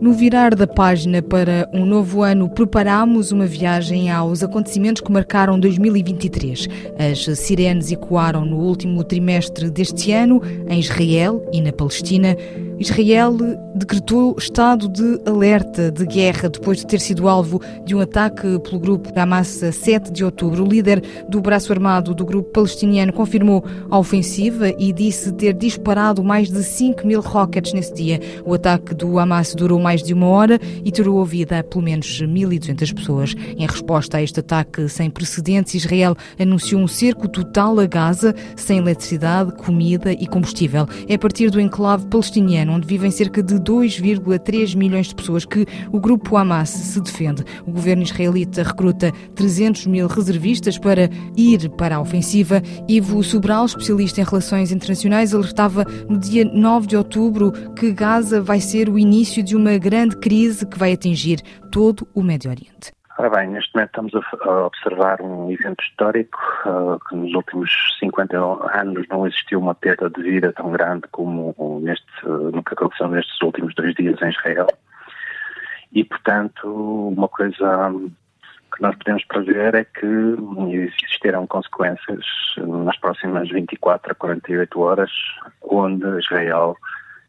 No virar da página para um novo ano, preparamos uma viagem aos acontecimentos que marcaram 2023. As sirenes ecoaram no último trimestre deste ano, em Israel e na Palestina. Israel decretou estado de alerta de guerra depois de ter sido alvo de um ataque pelo grupo Hamas a 7 de outubro. O líder do braço armado do grupo palestiniano confirmou a ofensiva e disse ter disparado mais de 5 mil rockets nesse dia. O ataque do Hamas durou mais de uma hora e tirou a vida a pelo menos 1.200 pessoas. Em resposta a este ataque sem precedentes, Israel anunciou um cerco total a Gaza, sem eletricidade, comida e combustível. É a partir do enclave palestiniano onde vivem cerca de 2,3 milhões de pessoas, que o grupo Hamas se defende. O governo israelita recruta 300 mil reservistas para ir para a ofensiva. Ivo Sobral, especialista em relações internacionais, alertava no dia 9 de outubro que Gaza vai ser o início de uma grande crise que vai atingir todo o Médio Oriente. Ora bem, neste momento estamos a observar um evento histórico uh, que nos últimos 50 anos não existiu uma perda de vida tão grande como neste, no que aconteceu nestes últimos dois dias em Israel. E, portanto, uma coisa que nós podemos prever é que existirão consequências nas próximas 24 a 48 horas, onde Israel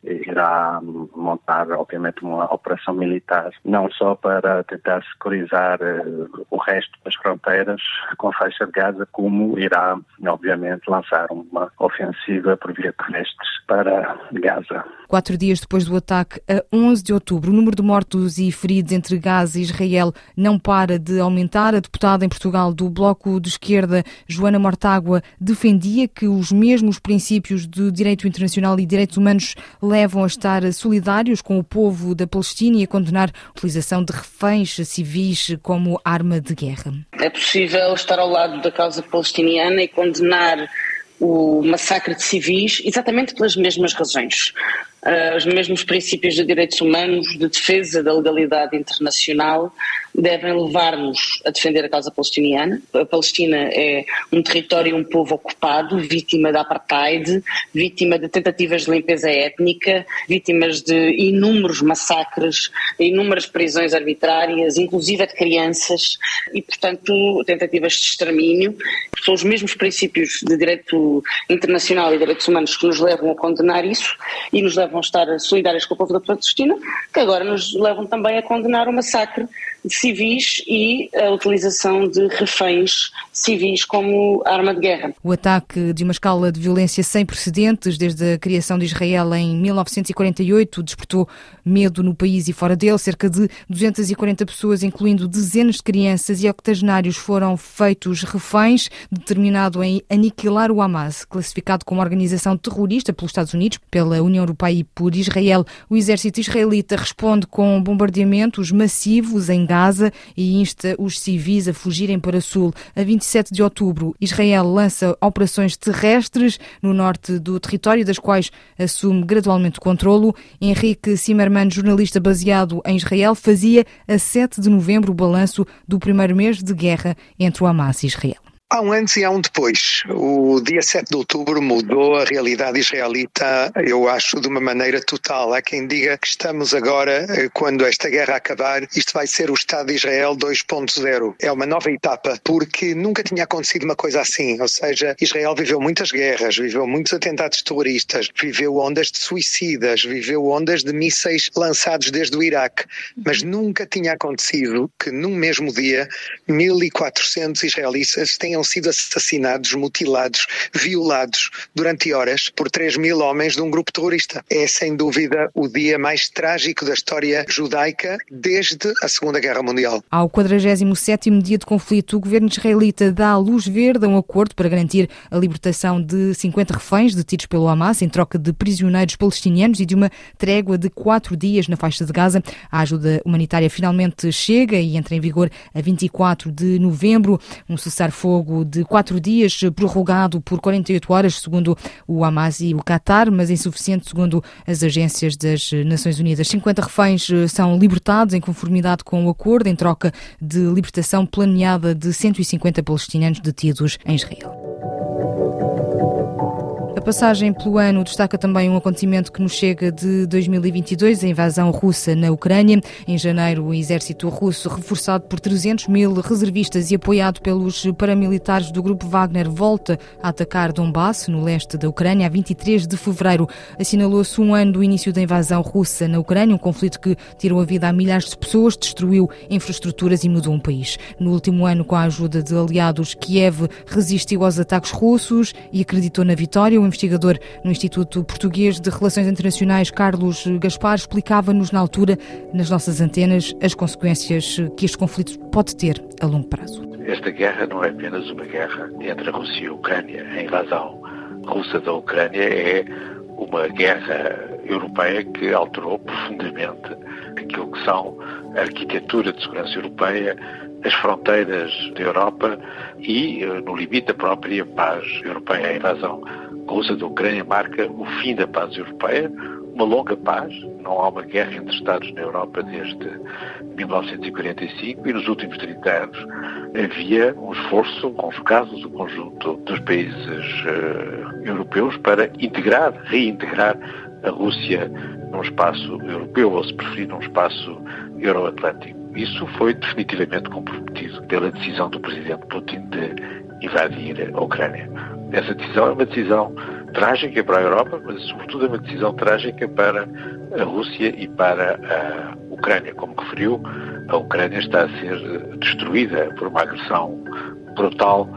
irá montar, obviamente, uma operação militar, não só para tentar securizar uh, o resto das fronteiras com a faixa de Gaza, como irá, obviamente, lançar uma ofensiva por via terrestre para Gaza. Quatro dias depois do ataque, a 11 de outubro, o número de mortos e feridos entre Gaza e Israel não para de aumentar. A deputada em Portugal do Bloco de Esquerda, Joana Mortágua, defendia que os mesmos princípios de direito internacional e direitos humanos levam a estar solidários com o povo da Palestina e a condenar a utilização de reféns civis como arma de guerra. É possível estar ao lado da causa palestiniana e condenar o massacre de civis exatamente pelas mesmas razões uh, os mesmos princípios de direitos humanos, de defesa da legalidade internacional, devem levar-nos a defender a causa palestiniana. A Palestina é um território e um povo ocupado, vítima da apartheid, vítima de tentativas de limpeza étnica, vítimas de inúmeros massacres, inúmeras prisões arbitrárias, inclusive de crianças, e, portanto, tentativas de extermínio. São os mesmos princípios de direito internacional e direitos humanos que nos levam a condenar isso e nos levam vão estar solidárias com o povo da Palestina, que agora nos levam também a condenar o massacre civis e a utilização de reféns civis como arma de guerra. O ataque de uma escala de violência sem precedentes desde a criação de Israel em 1948 despertou medo no país e fora dele. Cerca de 240 pessoas, incluindo dezenas de crianças e octogenários, foram feitos reféns, determinado em aniquilar o Hamas, classificado como organização terrorista pelos Estados Unidos, pela União Europeia e por Israel. O exército israelita responde com bombardeamentos massivos em Gaza Gaza e insta os civis a fugirem para o sul. A 27 de outubro, Israel lança operações terrestres no norte do território, das quais assume gradualmente o controlo. Henrique Zimmermann, jornalista baseado em Israel, fazia a 7 de novembro o balanço do primeiro mês de guerra entre o Hamas e Israel. Há um antes e há um depois. O dia 7 de outubro mudou a realidade israelita, eu acho, de uma maneira total. Há quem diga que estamos agora, eh, quando esta guerra acabar, isto vai ser o Estado de Israel 2.0. É uma nova etapa, porque nunca tinha acontecido uma coisa assim. Ou seja, Israel viveu muitas guerras, viveu muitos atentados terroristas, viveu ondas de suicidas, viveu ondas de mísseis lançados desde o Iraque. Mas nunca tinha acontecido que num mesmo dia 1.400 israelitas tenham tenham sido assassinados, mutilados, violados durante horas por 3 mil homens de um grupo terrorista. É sem dúvida o dia mais trágico da história judaica desde a Segunda Guerra Mundial. Ao 47º dia de conflito, o governo israelita dá a luz verde a um acordo para garantir a libertação de 50 reféns detidos pelo Hamas em troca de prisioneiros palestinianos e de uma trégua de quatro dias na faixa de Gaza. A ajuda humanitária finalmente chega e entra em vigor a 24 de novembro. Um cessar-fogo de quatro dias, prorrogado por 48 horas, segundo o Hamas e o Qatar, mas insuficiente, segundo as agências das Nações Unidas. 50 reféns eh, são libertados em conformidade com o acordo, em troca de libertação planeada de 150 palestinianos detidos em Israel passagem pelo ano destaca também um acontecimento que nos chega de 2022, a invasão russa na Ucrânia. Em janeiro, o exército russo, reforçado por 300 mil reservistas e apoiado pelos paramilitares do grupo Wagner, volta a atacar Donbass, no leste da Ucrânia. A 23 de fevereiro assinalou-se um ano do início da invasão russa na Ucrânia, um conflito que tirou a vida a milhares de pessoas, destruiu infraestruturas e mudou um país. No último ano, com a ajuda de aliados, Kiev resistiu aos ataques russos e acreditou na vitória. O investigador no Instituto Português de Relações Internacionais, Carlos Gaspar, explicava-nos na altura, nas nossas antenas, as consequências que este conflito pode ter a longo prazo. Esta guerra não é apenas uma guerra entre a Rússia e a Ucrânia. A invasão russa da Ucrânia é uma guerra europeia que alterou profundamente aquilo que são a arquitetura de segurança europeia, as fronteiras da Europa e, eh, no limite, a própria paz europeia. A invasão russa da Ucrânia marca o fim da paz europeia, uma longa paz. Não há uma guerra entre Estados na Europa desde 1945 e nos últimos 30 anos havia um esforço os casos, o conjunto dos países uh, europeus para integrar, reintegrar a Rússia num espaço europeu, ou se preferir, num espaço euroatlântico. Isso foi definitivamente comprometido pela decisão do presidente Putin de invadir a Ucrânia. Essa decisão é uma decisão trágica para a Europa, mas sobretudo é uma decisão trágica para a Rússia e para a Ucrânia. Como referiu, a Ucrânia está a ser destruída por uma agressão brutal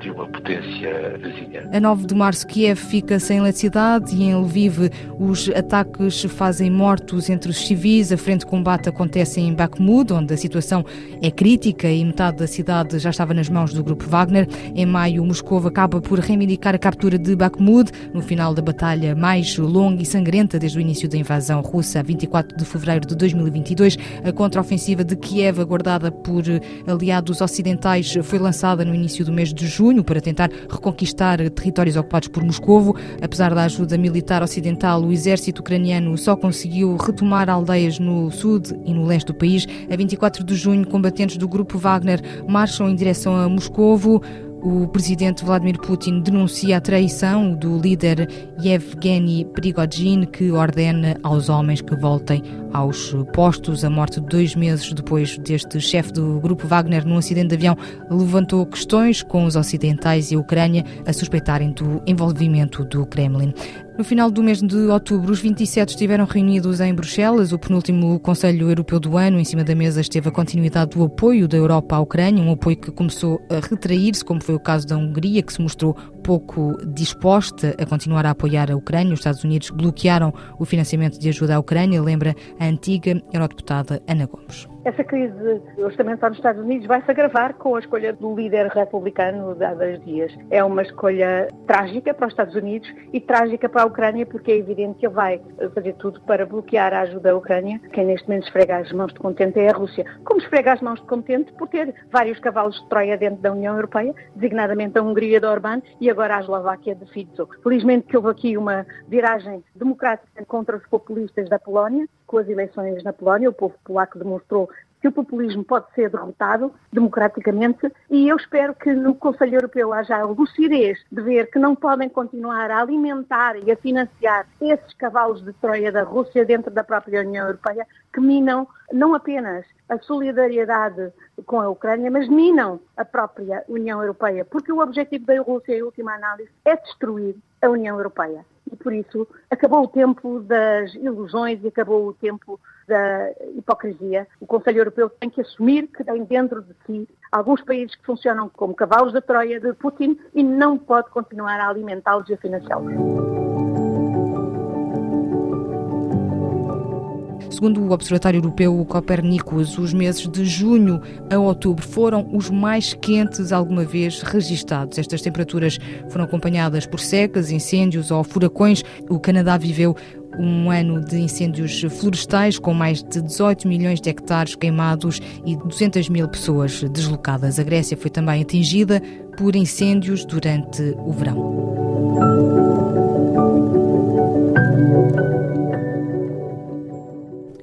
de uma potência vizinha. A 9 de março, Kiev fica sem eletricidade e em Lviv os ataques fazem mortos entre os civis. A frente de combate acontece em Bakhmut, onde a situação é crítica e metade da cidade já estava nas mãos do grupo Wagner. Em maio, Moscou acaba por reivindicar a captura de Bakhmut no final da batalha mais longa e sangrenta desde o início da invasão russa, 24 de fevereiro de 2022. A contraofensiva de Kiev, aguardada por aliados ocidentais, foi lançada no início do mês de junho junho para tentar reconquistar territórios ocupados por Moscovo. Apesar da ajuda militar ocidental, o exército ucraniano só conseguiu retomar aldeias no sul e no leste do país. A 24 de junho, combatentes do grupo Wagner marcham em direção a Moscovo. O presidente Vladimir Putin denuncia a traição do líder Yevgeny Prigozhin, que ordena aos homens que voltem aos postos. A morte dois meses depois deste chefe do grupo Wagner num acidente de avião levantou questões com os ocidentais e a Ucrânia a suspeitarem do envolvimento do Kremlin. No final do mês de outubro, os 27 estiveram reunidos em Bruxelas, o penúltimo Conselho Europeu do ano. Em cima da mesa esteve a continuidade do apoio da Europa à Ucrânia, um apoio que começou a retrair-se, como foi o caso da Hungria, que se mostrou pouco disposta a continuar a apoiar a Ucrânia. Os Estados Unidos bloquearam o financiamento de ajuda à Ucrânia, lembra a antiga eurodeputada Ana Gomes. Essa crise orçamental nos Estados Unidos vai se agravar com a escolha do líder republicano dois dias. É uma escolha trágica para os Estados Unidos e trágica para a Ucrânia, porque é evidente que ele vai fazer tudo para bloquear a ajuda à Ucrânia. Quem neste momento esfrega as mãos de contente é a Rússia. Como esfrega as mãos de contente por ter vários cavalos de Troia dentro da União Europeia, designadamente a Hungria de Orbán e agora a Eslováquia de Fico. Felizmente que houve aqui uma viragem democrática contra os populistas da Polónia, com as eleições na Polónia. O povo polaco demonstrou que o populismo pode ser derrotado democraticamente e eu espero que no Conselho Europeu haja a lucidez de ver que não podem continuar a alimentar e a financiar esses cavalos de Troia da Rússia dentro da própria União Europeia que minam não apenas a solidariedade com a Ucrânia, mas minam a própria União Europeia, porque o objetivo da Rússia, em última análise, é destruir a União Europeia. E por isso acabou o tempo das ilusões e acabou o tempo da hipocrisia. O Conselho Europeu tem que assumir que tem dentro de si alguns países que funcionam como cavalos da Troia de Putin e não pode continuar a alimentá-los e a financiá-los. Segundo o Observatório Europeu Copernicus, os meses de junho a outubro foram os mais quentes alguma vez registados. Estas temperaturas foram acompanhadas por secas, incêndios ou furacões. O Canadá viveu um ano de incêndios florestais com mais de 18 milhões de hectares queimados e 200 mil pessoas deslocadas. A Grécia foi também atingida por incêndios durante o verão.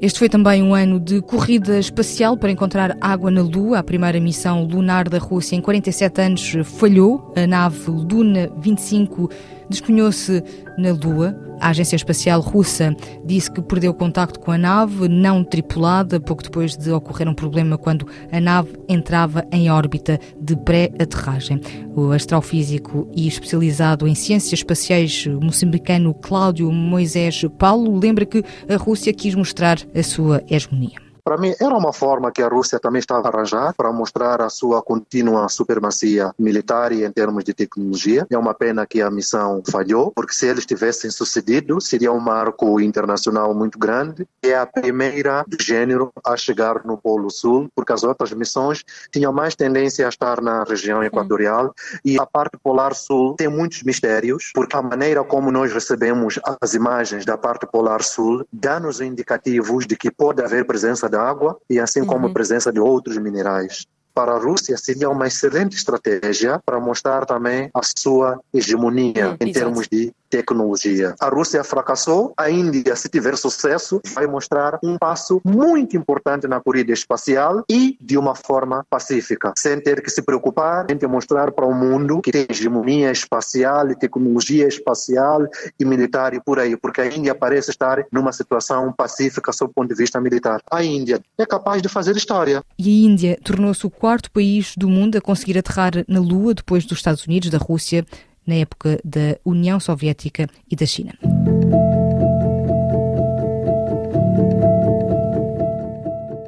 Este foi também um ano de corrida espacial para encontrar água na Lua. A primeira missão lunar da Rússia em 47 anos falhou. A nave Luna 25 desconhou-se na Lua. A Agência Espacial Russa disse que perdeu contacto com a nave não tripulada pouco depois de ocorrer um problema quando a nave entrava em órbita de pré-aterragem. O astrofísico e especializado em ciências espaciais moçambicano Cláudio Moisés Paulo lembra que a Rússia quis mostrar a sua hegemonia. Para mim, era uma forma que a Rússia também estava a arranjar para mostrar a sua contínua supremacia militar e em termos de tecnologia. É uma pena que a missão falhou, porque se eles tivessem sucedido, seria um marco internacional muito grande. É a primeira do gênero a chegar no Polo Sul, porque as outras missões tinham mais tendência a estar na região equatorial e a parte polar sul tem muitos mistérios, porque a maneira como nós recebemos as imagens da parte polar sul dá-nos indicativos de que pode haver presença da água e assim como uhum. a presença de outros minerais. Para a Rússia seria uma excelente estratégia para mostrar também a sua hegemonia em termos de tecnologia. A Rússia fracassou, a Índia, se tiver sucesso, vai mostrar um passo muito importante na corrida espacial e de uma forma pacífica, sem ter que se preocupar em mostrar para o mundo que tem hegemonia espacial e tecnologia espacial e militar e por aí, porque a Índia parece estar numa situação pacífica sob o ponto de vista militar. A Índia é capaz de fazer história. E a Índia tornou-se o quarto país do mundo a conseguir aterrar na Lua depois dos Estados Unidos, da Rússia, na época da União Soviética e da China.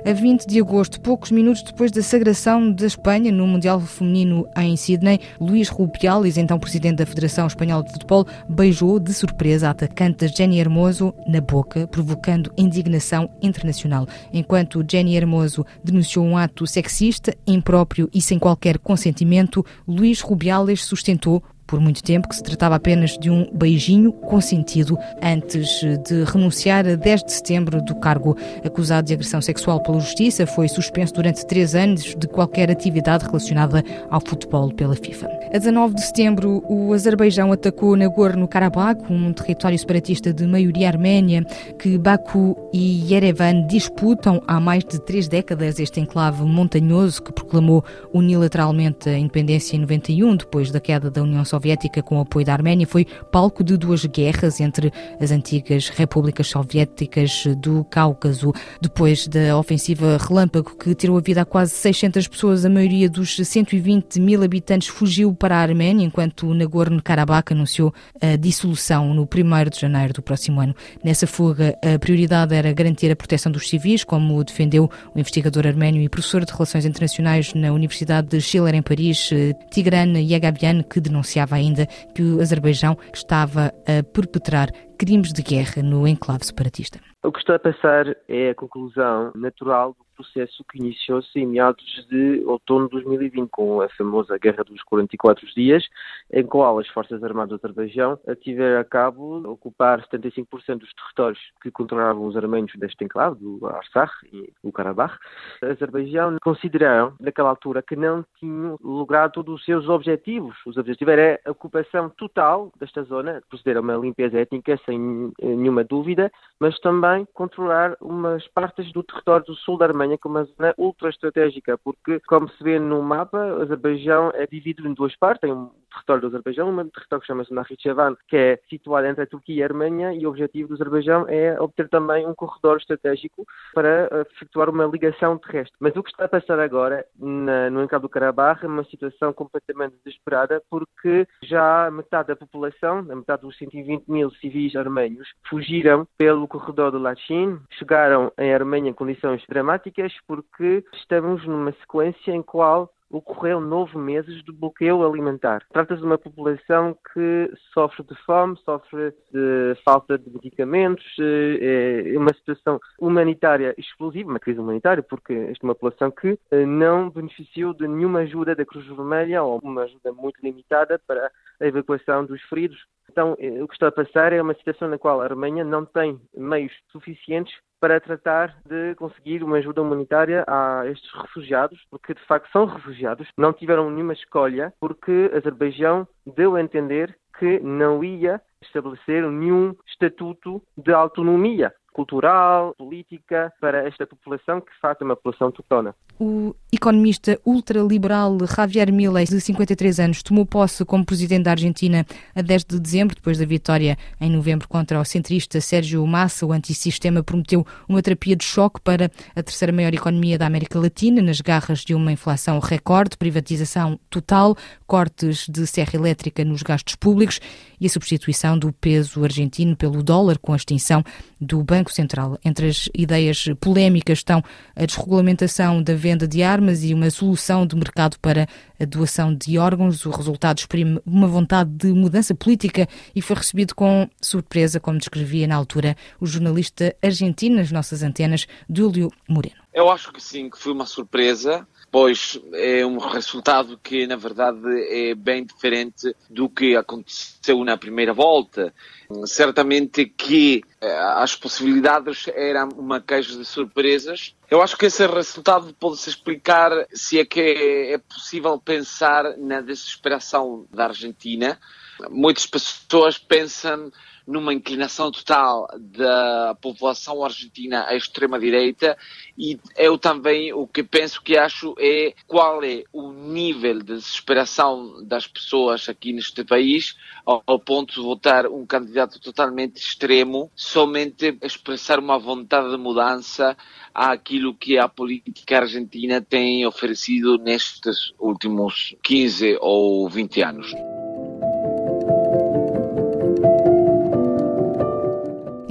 A 20 de agosto, poucos minutos depois da sagração da Espanha no Mundial Feminino em Sydney, Luís Rubiales, então presidente da Federação Espanhola de Futebol, beijou de surpresa a atacante Jenny Hermoso na boca, provocando indignação internacional. Enquanto Jenny Hermoso denunciou um ato sexista, impróprio e sem qualquer consentimento, Luís Rubiales sustentou por muito tempo que se tratava apenas de um beijinho consentido antes de renunciar a 10 de setembro do cargo acusado de agressão sexual pela Justiça. Foi suspenso durante três anos de qualquer atividade relacionada ao futebol pela FIFA. A 19 de setembro, o Azerbaijão atacou Nagorno-Karabakh, um território separatista de maioria arménia que Baku e Yerevan disputam há mais de três décadas. Este enclave montanhoso que proclamou unilateralmente a independência em 91, depois da queda da União Soviética com o apoio da Arménia, foi palco de duas guerras entre as antigas repúblicas soviéticas do Cáucaso. Depois da ofensiva Relâmpago, que tirou a vida a quase 600 pessoas, a maioria dos 120 mil habitantes fugiu para a Arménia, enquanto Nagorno-Karabakh anunciou a dissolução no 1 de janeiro do próximo ano. Nessa fuga, a prioridade era garantir a proteção dos civis, como defendeu o investigador arménio e professor de Relações Internacionais na Universidade de Schiller, em Paris, Tigran Yagabian, que denunciava ainda que o Azerbaijão estava a perpetrar crimes de guerra no enclave separatista. O que está a passar é a conclusão natural do processo que iniciou-se em meados de outono de 2020, com a famosa Guerra dos 44 Dias, em qual as Forças Armadas do Azerbaijão tiveram a cabo ocupar 75% dos territórios que controlavam os armênios deste enclave, do Arsakh e o Karabakh. O Azerbaijão consideraram, naquela altura, que não tinham logrado todos os seus objetivos. Os objetivos era a ocupação total desta zona, proceder a uma limpeza étnica sem nenhuma dúvida, mas também controlar umas partes do território do sul da Como uma zona ultra estratégica, porque, como se vê no mapa, o Azerbaijão é dividido em duas partes. Tem um território do Azerbaijão, um território que chama-se Nakhichevan, que é situado entre a Turquia e a Arménia, e o objetivo do Azerbaijão é obter também um corredor estratégico para eh, efetuar uma ligação terrestre. Mas o que está a passar agora na, no enclave do Karabakh é uma situação completamente desesperada, porque já metade da população, a metade dos 120 mil civis arménios, fugiram pelo corredor do Lachin, chegaram em Arménia em condições dramáticas, porque estamos numa sequência em qual ocorreu nove meses de bloqueio alimentar. Trata-se de uma população que sofre de fome, sofre de falta de medicamentos, eh, é uma situação humanitária explosiva, uma crise humanitária, porque esta é uma população que eh, não beneficiou de nenhuma ajuda da Cruz Vermelha ou uma ajuda muito limitada para a evacuação dos feridos. Então, eh, o que está a passar é uma situação na qual a Arménia não tem meios suficientes para tratar de conseguir uma ajuda humanitária a estes refugiados, porque de facto são refugiados, não tiveram nenhuma escolha, porque Azerbaijão deu a entender que não ia estabelecer nenhum estatuto de autonomia cultural, política para esta população que de facto é uma população autoctona. O economista ultraliberal Javier Milei, de 53 anos, tomou posse como presidente da Argentina a 10 de dezembro, depois da vitória em novembro contra o centrista Sérgio Massa. O antissistema prometeu uma terapia de choque para a terceira maior economia da América Latina, nas garras de uma inflação recorde, privatização total, cortes de serra elétrica nos gastos públicos e a substituição do peso argentino pelo dólar com a extinção do Banco Central. Entre as ideias polémicas estão a desregulamentação da venda de armas e uma solução de mercado para a doação de órgãos. O resultado exprime uma vontade de mudança política e foi recebido com surpresa, como descrevia na altura o jornalista argentino nas nossas antenas, Dúlio Moreno. Eu acho que sim, que foi uma surpresa pois é um resultado que, na verdade, é bem diferente do que aconteceu na primeira volta. Certamente que eh, as possibilidades eram uma caixa de surpresas. Eu acho que esse resultado pode-se explicar se é que é possível pensar na desesperação da Argentina. Muitas pessoas pensam numa inclinação total da população argentina à extrema-direita e eu também o que penso que acho é qual é o nível de desesperação das pessoas aqui neste país ao, ao ponto de votar um candidato totalmente extremo, somente expressar uma vontade de mudança àquilo que a política argentina tem oferecido nestes últimos 15 ou 20 anos.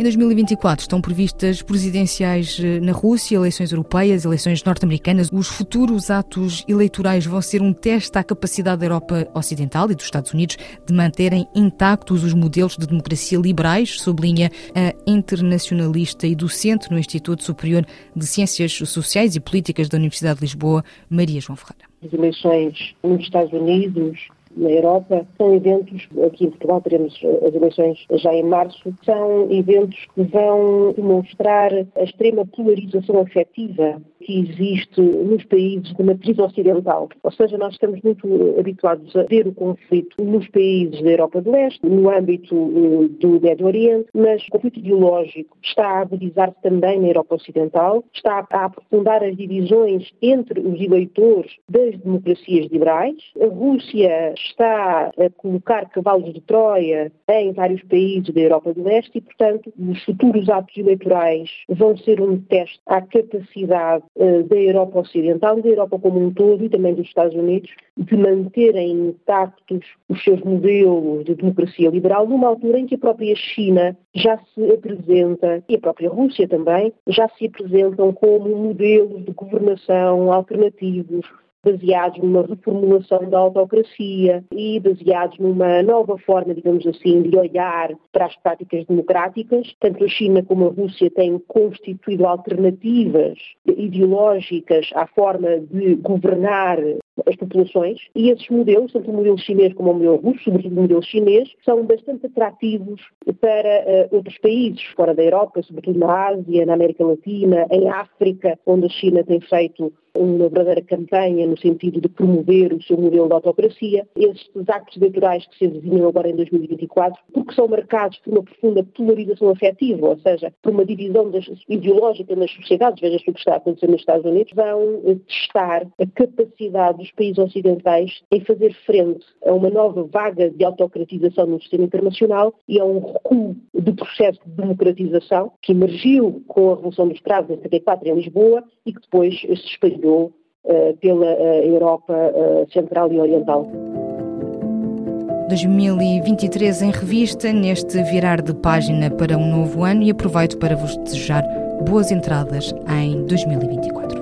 Em 2024 estão previstas presidenciais eh, na Rússia, eleições europeias, eleições norte-americanas. Os futuros atos eleitorais vão ser um teste à capacidade da Europa Ocidental e dos Estados Unidos de manterem intactos os modelos de democracia liberais, sublinha a internacionalista e docente no Instituto Superior de Ciências Sociais e Políticas da Universidade de Lisboa, Maria João Ferreira. As eleições nos Estados Unidos, na Europa. São eventos, aqui em Portugal teremos as eleições já em março, são eventos que vão demonstrar a extrema polarização afetiva que existe nos países de matriz ocidental. Ou seja, nós estamos muito habituados a ver o conflito nos países da Europa do Leste, no âmbito eh, do Médio Oriente, mas o conflito ideológico está a agudizar-se também na Europa Ocidental, está a aprofundar as divisões entre os eleitores das democracias liberais. A Rússia está a colocar cavalos de Troia em vários países da Europa do Leste e, portanto, os futuros atos eleitorais vão ser um teste à capacidade da Europa Ocidental da Europa como um todo e também dos Estados Unidos de manterem intactos os seus modelos de democracia liberal numa altura em que a própria China já se apresenta, e a própria Rússia também, já se apresentam como modelos de governação alternativos baseados numa reformulação da autocracia e baseados numa nova forma, digamos assim, de olhar para as práticas democráticas. Tanto a China como a Rússia têm constituído alternativas ideológicas à forma de governar as populações e esses modelos, tanto o modelo chinês como o modelo russo, sobretudo o modelo chinês, são bastante atrativos para uh, outros países fora da Europa, sobretudo na Ásia, na América Latina, em África, onde a China tem feito uma verdadeira campanha no sentido de promover o seu modelo de autocracia. Estes actos eleitorais que se avizinham agora em 2024, porque são marcados por uma profunda polarização afetiva, ou seja, por uma divisão das, ideológica nas sociedades, veja-se o que está a acontecer nos Estados Unidos, vão testar a capacidade dos países ocidentais em fazer frente a uma nova vaga de autocratização no sistema internacional e a um recuo do processo de democratização que emergiu com a Revolução dos Cravos em 74 em Lisboa e que depois se espalhou espalhou uh, pela uh, Europa uh, Central e Oriental. 2023 em revista, neste virar de página para um novo ano e aproveito para vos desejar boas entradas em 2024.